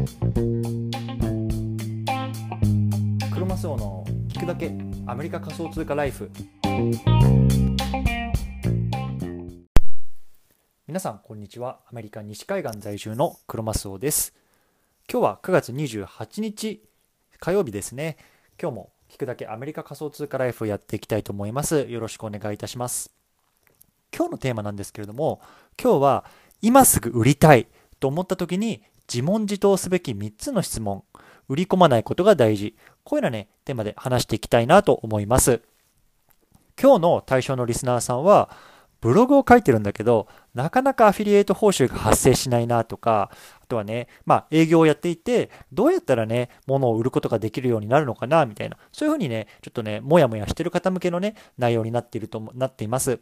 クロマスオの聞くだけアメリカ仮想通貨ライフ。皆さんこんにちは。アメリカ西海岸在住のクロマスオです。今日は9月28日火曜日ですね。今日も聞くだけアメリカ仮想通貨ライフをやっていきたいと思います。よろしくお願いいたします。今日のテーマなんですけれども今日は今すぐ売りたいと思った時に自問自答すべき3つの質問。売り込まないことが大事。こういうようなねテーマで話していきたいなと思います。今日の対象のリスナーさんはブログを書いてるんだけどなかなかアフィリエイト報酬が発生しないなとかあとはねまあ営業をやっていてどうやったらね物を売ることができるようになるのかなみたいな。そういうふうにねちょっとねもやもやしてる方向けのね内容になっているとなっています。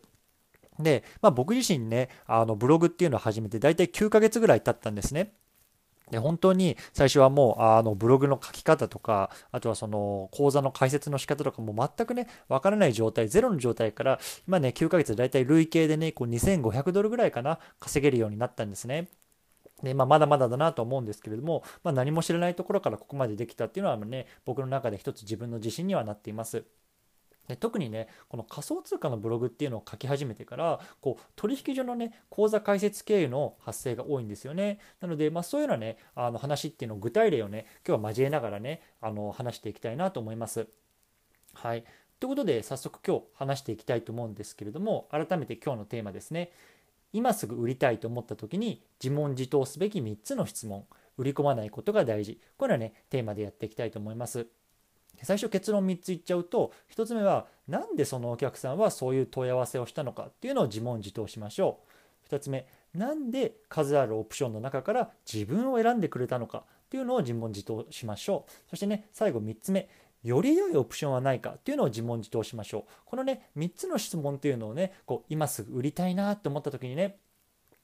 で、まあ、僕自身ね、あのブログっていうのを始めて大体9ヶ月ぐらい経ったんですね。で本当に最初はもうあのブログの書き方とかあとはその講座の解説の仕方とかも全くねわからない状態ゼロの状態から今ね9ヶ月で大体累計でねこう2500ドルぐらいかな稼げるようになったんですね。でまあ、まだまだだなと思うんですけれども、まあ、何も知らないところからここまでできたっていうのはね僕の中で一つ自分の自信にはなっています。で特にねこの仮想通貨のブログっていうのを書き始めてからこう取引所のね口座開設経由の発生が多いんですよね。なので、まあ、そういうようなねあの話っていうのを具体例をね今日は交えながらねあの話していきたいなと思います。はい。ということで早速今日話していきたいと思うんですけれども改めて今日のテーマですね。今すぐ売りたいと思った時に自問自答すべき3つの質問。売り込まないことが大事。これはねテーマでやっていきたいと思います。最初結論3つ言っちゃうと1つ目は何でそのお客さんはそういう問い合わせをしたのかっていうのを自問自答しましょう。2つ目なんで数あるオプションの中から自分を選んでくれたのかっていうのを自問自答しましょう。そしてね最後3つ目より良いオプションはないかっていうのを自問自答しましょう。このね3つの質問っていうのをねこう今すぐ売りたいなって思った時にね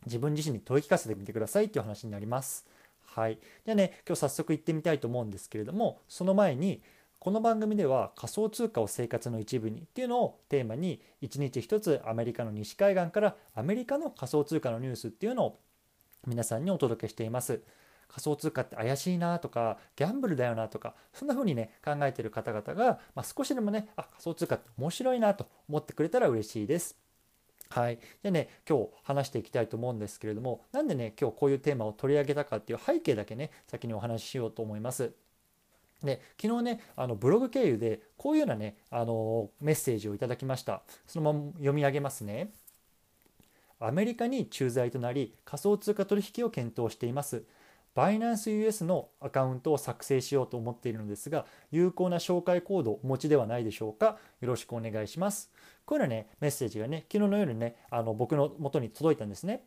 自分自身に問い聞かせてみてくださいっていう話になります。はい。じゃあね今日早速行ってみたいと思うんですけれどもその前にこの番組では仮想通貨を生活の一部にっていうのをテーマに一日一つアメリカの西海岸からアメリカの仮想通貨のニュースっていうのを皆さんにお届けしています。仮想通貨って怪しいなとかギャンブルだよなとかそんな風にね考えてる方々が、まあ、少しでもねあ仮想通貨って面白いなと思ってくれたら嬉しいです。はい、でね今日話していきたいと思うんですけれどもなんでね今日こういうテーマを取り上げたかっていう背景だけね先にお話ししようと思います。で昨日ねあのブログ経由でこういうようなねあのメッセージをいただきました。そのまま読み上げますね。アメリカに駐在となり仮想通貨取引を検討しています。バイナンス US のアカウントを作成しようと思っているのですが有効な紹介コードをお持ちではないでしょうか。よろしくお願いします。こういうようなねメッセージがね昨日の夜ねあの僕の元に届いたんですね。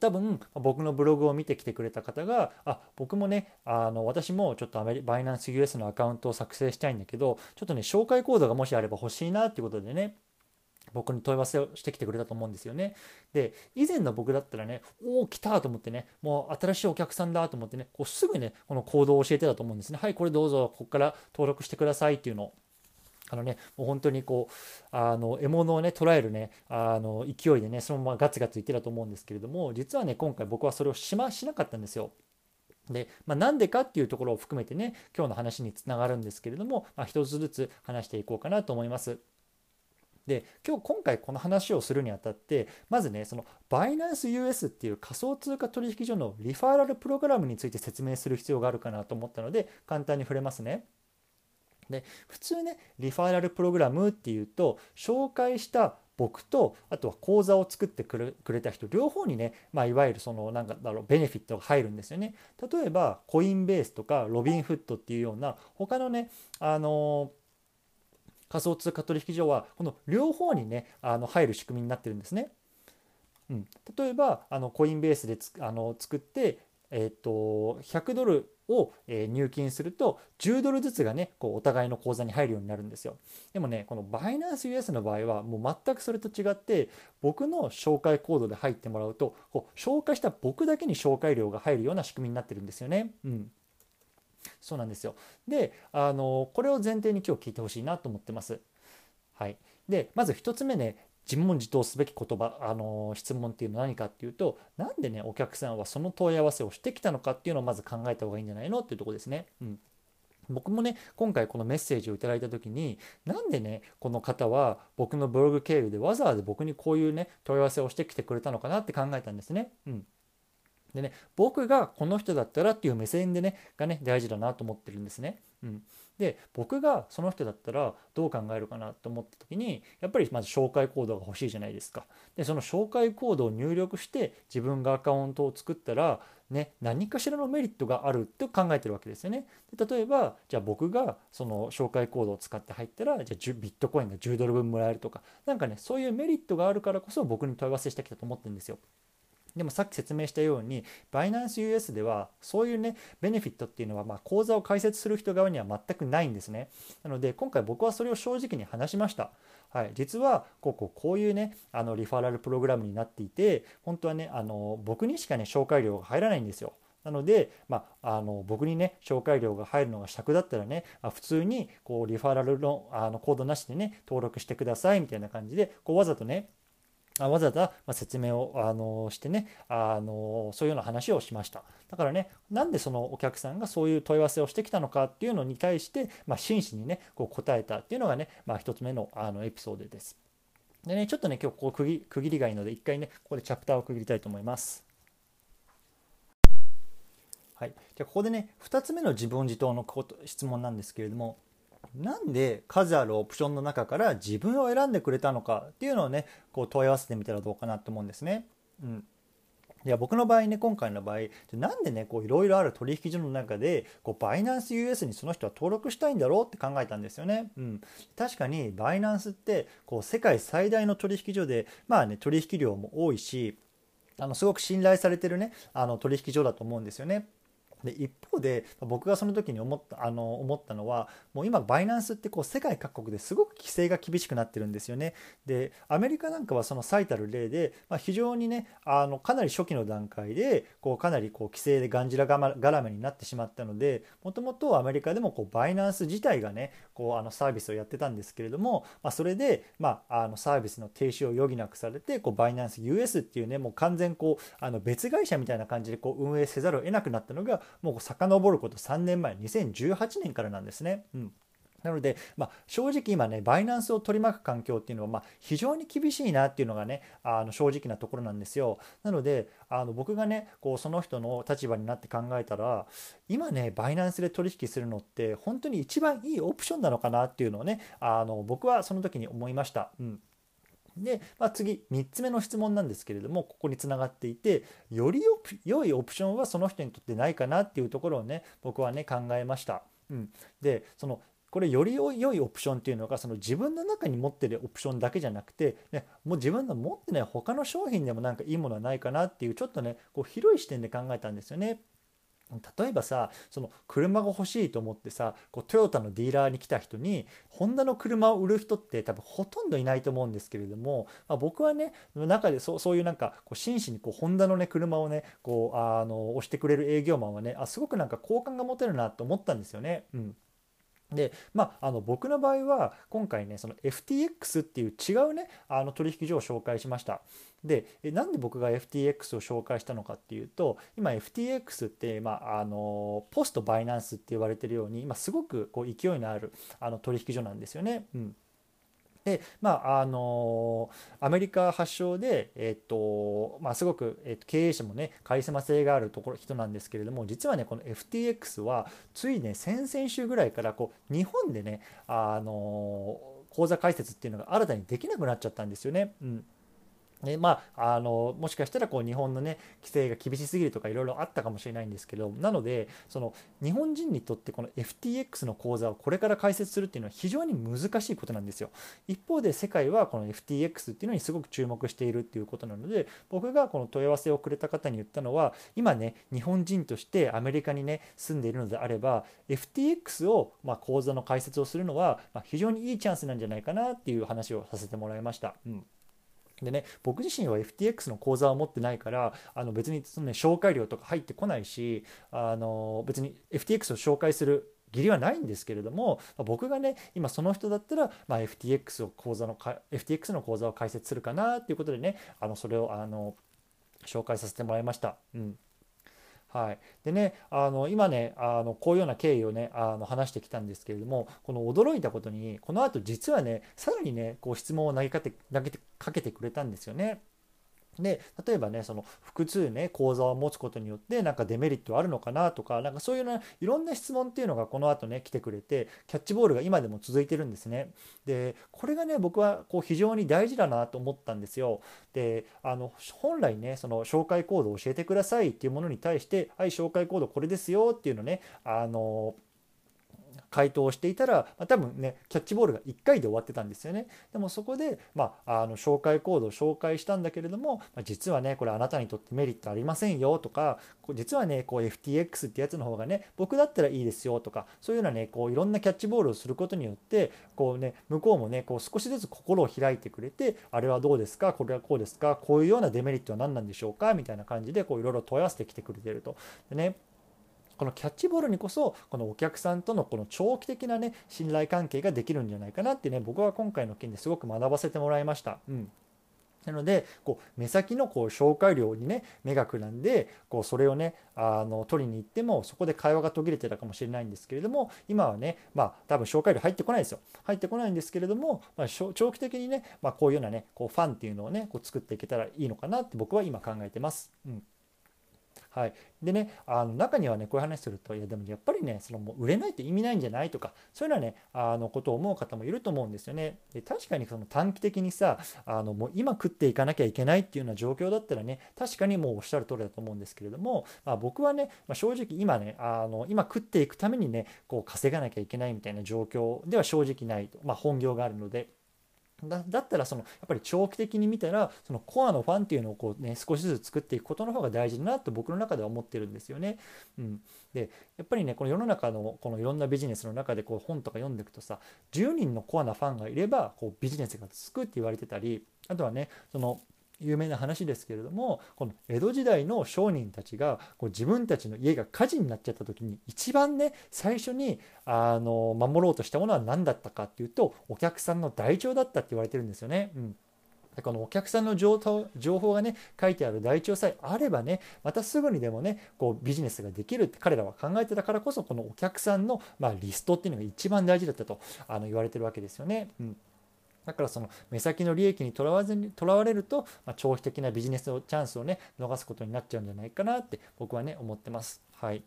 多分僕のブログを見てきてくれた方があ僕もねあの私もちょっとアメリバイナンス US のアカウントを作成したいんだけどちょっとね紹介コードがもしあれば欲しいなっていうことでね僕に問い合わせをしてきてくれたと思うんですよね。で以前の僕だったらねおお来たと思ってねもう新しいお客さんだと思ってねこうすぐねこのコードを教えてたと思うんですね。はいこれどうぞここから登録してくださいっていうのを。あのね、もう本当にこうあの獲物をね捉えるねあの勢いでねそのままガツガツいってたと思うんですけれども実はね今回僕はそれをしましなかったんですよ。で、まあ、なんでかっていうところを含めてね今日の話につながるんですけれども、まあ、一つずつ話していこうかなと思います。で今日今回この話をするにあたってまずねそのバイナンス US っていう仮想通貨取引所のリファーラルプログラムについて説明する必要があるかなと思ったので簡単に触れますね。で普通ねリファーラルプログラムっていうと紹介した僕とあとは講座を作ってくれた人両方にね、まあ、いわゆるそのなんかだろうベネフィットが入るんですよね。例えばコインベースとかロビンフットっていうような他のねあの仮想通貨取引所はこの両方にねあの入る仕組みになってるんですね。うん、例えばあのコインベースであの作ってえーと、100ドルを、え入金すると10ドルずつがねこうお互いの口座に入るようになるんですよ。でもねこのバイナンス US の場合はもう全くそれと違って僕の紹介コードで入ってもらうとこう紹介した僕だけに紹介料が入るような仕組みになってるんですよね。うん。そうなんですよ。であのこれを前提に今日聞いてほしいなと思ってます。はい。でまず1つ目ね自問自答すべき言葉、あの質問っていうのは何かっていうとなんでねお客さんはその問い合わせをしてきたのかっていうのをまず考えた方がいいんじゃないのっていうとこですね。うん僕もね今回このメッセージをいただいた時になんでねこの方は僕のブログ経由でわざわざ僕にこういうね問い合わせをしてきてくれたのかなって考えたんですね。うんでね、僕がこの人だったらっていう目線でね、がね、大事だなと思ってるんですね。うん。で、僕がその人だったらどう考えるかなと思った時に、やっぱりまず紹介コードが欲しいじゃないですか。で、その紹介コードを入力して自分がアカウントを作ったら、ね、何かしらのメリットがあるって考えてるわけですよね。で例えば、じゃあ僕がその紹介コードを使って入ったら、じゃあビットコインが10ドル分もらえるとか、なんかね、そういうメリットがあるからこそ僕に問い合わせしてきたと思ってるんですよ。でもさっき説明したようにバイナンス US ではそういうねベネフィットっていうのはま口座を開設する人側には全くないんですね。なので今回僕はそれを正直に話しました。はい、実はこうこうこういうねあのリファラルプログラムになっていて本当はねあの僕にしかね紹介料が入らないんですよ。なので、まあ、あの僕にね紹介料が入るのが尺だったらね、まあ、普通にこうリファラルのあのコードなしでね登録してくださいみたいな感じでこうわざとねわざわざ説明をあのしてねあのそういうような話をしました。だからねなんでそのお客さんがそういう問い合わせをしてきたのかっていうのに対して、まあ、真摯にねこう答えたっていうのがね、まあ、1つ目のあのエピソードです。でねちょっとね今日こう区切区切りがいいので一回ねここでチャプターを区切りたいと思います。はい、じゃあここでね2つ目の自問自答のこと質問なんですけれどもなんで数あるオプションの中から自分を選んでくれたのかっていうのをねこう問い合わせてみたらどうかなと思うんですね。うんいや僕の場合ね今回の場合なんでねいろいろある取引所の中でこうバイナンス US にその人は登録したいんだろうって考えたんですよね。うん、確かにバイナンスってこう世界最大の取引所でまあね取引量も多いしあのすごく信頼されてるねあの取引所だと思うんですよね。で一方で僕がその時に思ったあの思ったのはもう今バイナンスってこう世界各国ですごく規制が厳しくなってるんですよね。でアメリカなんかはその最たる例で、まあ、非常にねあのかなり初期の段階でこうかなりこう規制でがんじらがらめになってしまったのでもともとアメリカでもこうバイナンス自体がねこうあのサービスをやってたんですけれども、まあ、それで、まあ、あのサービスの停止を余儀なくされてこうバイナンス US っていうねもう完全こうあの別会社みたいな感じでこう運営せざるを得なくなったのがもう遡ること3年前2018年からなんですね。うんなので、まあ、正直今ね、バイナンスを取り巻く環境っていうのは、まあ、非常に厳しいなっていうのがね、あの正直なところなんですよ。なので、あの僕がね、こうその人の立場になって考えたら、今ね、バイナンスで取引するのって、本当に一番いいオプションなのかなっていうのをね、あの僕はその時に思いました。うんで、まあ、次3つ目の質問なんですけれどもここにつながっていてより良いオプションはその人にとってないかなっていうところをね僕はね考えました。うん、でそのこれより良いオプションっていうのがその自分の中に持ってるオプションだけじゃなくて、ね、もう自分の持ってない他の商品でもなんかいいものはないかなっていうちょっとねこう広い視点で考えたんですよね。例えばさその車が欲しいと思ってさこうトヨタのディーラーに来た人にホンダの車を売る人って多分ほとんどいないと思うんですけれども、まあ、僕はね中でそうそういうなんかこう真摯にこうホンダのね車をねこうあの押してくれる営業マンはねあすごくなんか好感が持てるなと思ったんですよね。うんでまあ、あの僕の場合は今回ねその FTX っていう違うねあの取引所を紹介しましたでなんで僕が FTX を紹介したのかっていうと今 FTX って、まあ、あのポストバイナンスって言われてるように今すごくこう勢いのあるあの取引所なんですよね。うんでまああのアメリカ発祥で、えっとまあ、すごく、えっと、経営者もねカリスマ性があるところ人なんですけれども実はねこの FTX はついね先々週ぐらいからこう日本でねあの口座開設っていうのが新たにできなくなっちゃったんですよね。うんでまあ、あのもしかしたらこう日本の、ね、規制が厳しすぎるとかいろいろあったかもしれないんですけどなのでその日本人にとってこの FTX の口座をこれから開設するっていうのは非常に難しいことなんですよ一方で世界はこの FTX っていうのにすごく注目しているっていうことなので僕がこの問い合わせをくれた方に言ったのは今ね日本人としてアメリカにね住んでいるのであれば FTX をまあ口座の開設をするのはま非常にいいチャンスなんじゃないかなっていう話をさせてもらいました。うんでね、僕自身は FTX の口座を持ってないからあの別にその、ね、紹介料とか入ってこないしあの別に FTX を紹介する義理はないんですけれども、僕がね今その人だったら、まあ、FTX を口座の FTX の口座を開設するかなっていうことでねあのそれをあの紹介させてもらいました。うんはい、でねあの今ねあのこういうような経緯をねあの話してきたんですけれどもこの驚いたことにこのあと実はねさらにねこう質問を投げかけて投げてかけてくれたんですよね。で例えばねその複数ね講座を持つことによってなんかデメリットあるのかなとかなんかそういうないろんな質問っていうのがこの後ね来てくれてキャッチボールが今でも続いてるんですね。でこれがね僕はこう非常に大事だなと思ったんですよ。であの本来ねその紹介コードを教えてくださいっていうものに対してはい紹介コードこれですよっていうのねあの回答していたら、まあ、多分ねキャッチボールが1回で終わってたんですよねでもそこで、まあ、あの紹介コードを紹介したんだけれども、まあ、実はねこれあなたにとってメリットありませんよとか実はねこう FTX ってやつの方がね僕だったらいいですよとかそういうようなねこういろんなキャッチボールをすることによってこうね向こうもねこう少しずつ心を開いてくれてあれはどうですかこれはこうですかこういうようなデメリットは何なんでしょうかみたいな感じでこういろいろ問い合わせてきてくれてると。でねこのキャッチボールにこそこのお客さんとのこの長期的なね信頼関係ができるんじゃないかなってね僕は今回の件ですごく学ばせてもらいました。うんなのでこう目先のこう紹介料にね目がくらんでこうそれをねあの取りに行ってもそこで会話が途切れてたかもしれないんですけれども今はねまあ多分紹介料入ってこないですよ入ってこないんですけれども、まあ、長期的にね、まあ、こういうようなねこうファンっていうのをねこう作っていけたらいいのかなって僕は今考えてます。うんはい、でねあの中にはねこういう話するといやでもやっぱりねそのもう売れないと意味ないんじゃないとかそういうのはねあのことを思う方もいると思うんですよね。で確かにその短期的にさあのもう今食っていかなきゃいけないっていうような状況だったらね確かにもうおっしゃる通りだと思うんですけれども、まあ、僕はね、まあ、正直今ねあの今食っていくためにねこう稼がなきゃいけないみたいな状況では正直ないと、まあ、本業があるので。だだったらそのやっぱり長期的に見たらそのコアのファンっていうのをこう、ね、少しずつ作っていくことの方が大事だなと僕の中では思ってるんですよね。うん、でやっぱりねこの世の中のこのいろんなビジネスの中でこう本とか読んでいくとさ10人のコアなファンがいればこうビジネスがつくって言われてたりあとはねその有名な話ですけれどもこの江戸時代の商人たちがこう自分たちの家が火事になっちゃった時に一番ね最初にあの守ろうとしたものは何だったかっていうとお客さんの台帳だったって言われてるんですよね。うんこのお客さんの情報がね書いてある台帳さえあればねまたすぐにでもねこうビジネスができるって彼らは考えてたからこそこのお客さんの、まあ、リストっていうのが一番大事だったとあの言われてるわけですよね。うんだからその目先の利益にとらわずにとらわれると、まあ、長期的なビジネスのチャンスをね逃すことになっちゃうんじゃないかなって僕はね思ってます。はい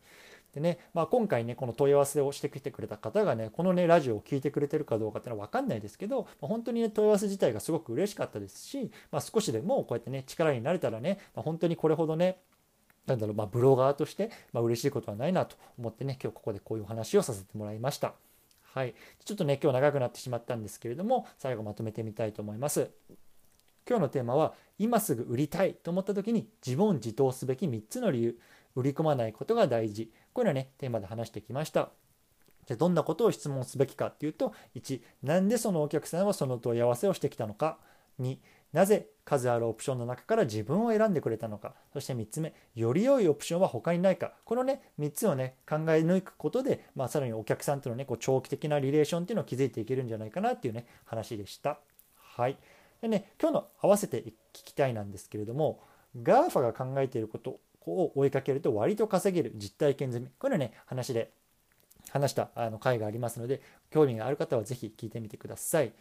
でねまあ、今回ねこの問い合わせをしてきてくれた方がねこのねラジオを聴いてくれてるかどうかっていうのは分かんないですけど、まあ、本当にね問い合わせ自体がすごく嬉しかったですし、まあ、少しでもこうやってね力になれたらね、まあ、本当にこれほどねなんだろうまあブロガーとして、まあ、嬉しいことはないなと思ってね今日ここでこういうお話をさせてもらいました。はい、ちょっとね今日長くなってしまったんですけれども最後まとめてみたいと思います。今日のテーマは今すぐ売りたいと思った時に自問自答すべき3つの理由売り込まないことが大事こういうのはねテーマで話してきました。じゃどんなことを質問すべきかっていうと1何でそのお客さんはその問い合わせをしてきたのか2なぜ数あるオプションの中から自分を選んでくれたのか。そして3つ目より良いオプションは他にないか。このね3つをね考え抜くことで、まあ、さらにお客さんとのねこう長期的なリレーションっていうのを築いていけるんじゃないかなっていうね話でした。はい。でね今日の合わせて聞きたいなんですけれども GAFA が考えていることを追いかけると割と稼げる実体験済み。これね話で話したあの回がありますので興味がある方は是非聞いてみてください。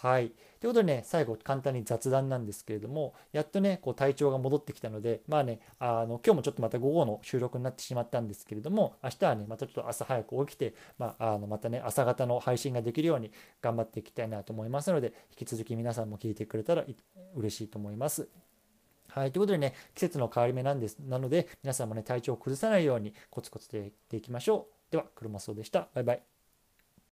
はい。ということでね、最後簡単に雑談なんですけれども、やっとね、こう体調が戻ってきたので、まあね、あの今日もちょっとまた午後の収録になってしまったんですけれども、明日はね、またちょっと朝早く起きて、まあ、あのまたね、朝方の配信ができるように頑張っていきたいなと思いますので、引き続き皆さんも聞いてくれたら嬉しいと思います。はい。ということでね、季節の変わり目なんです。なので、皆さんもね、体調を崩さないようにコツコツでやっていきましょう。では、車そうでした。バイバイ。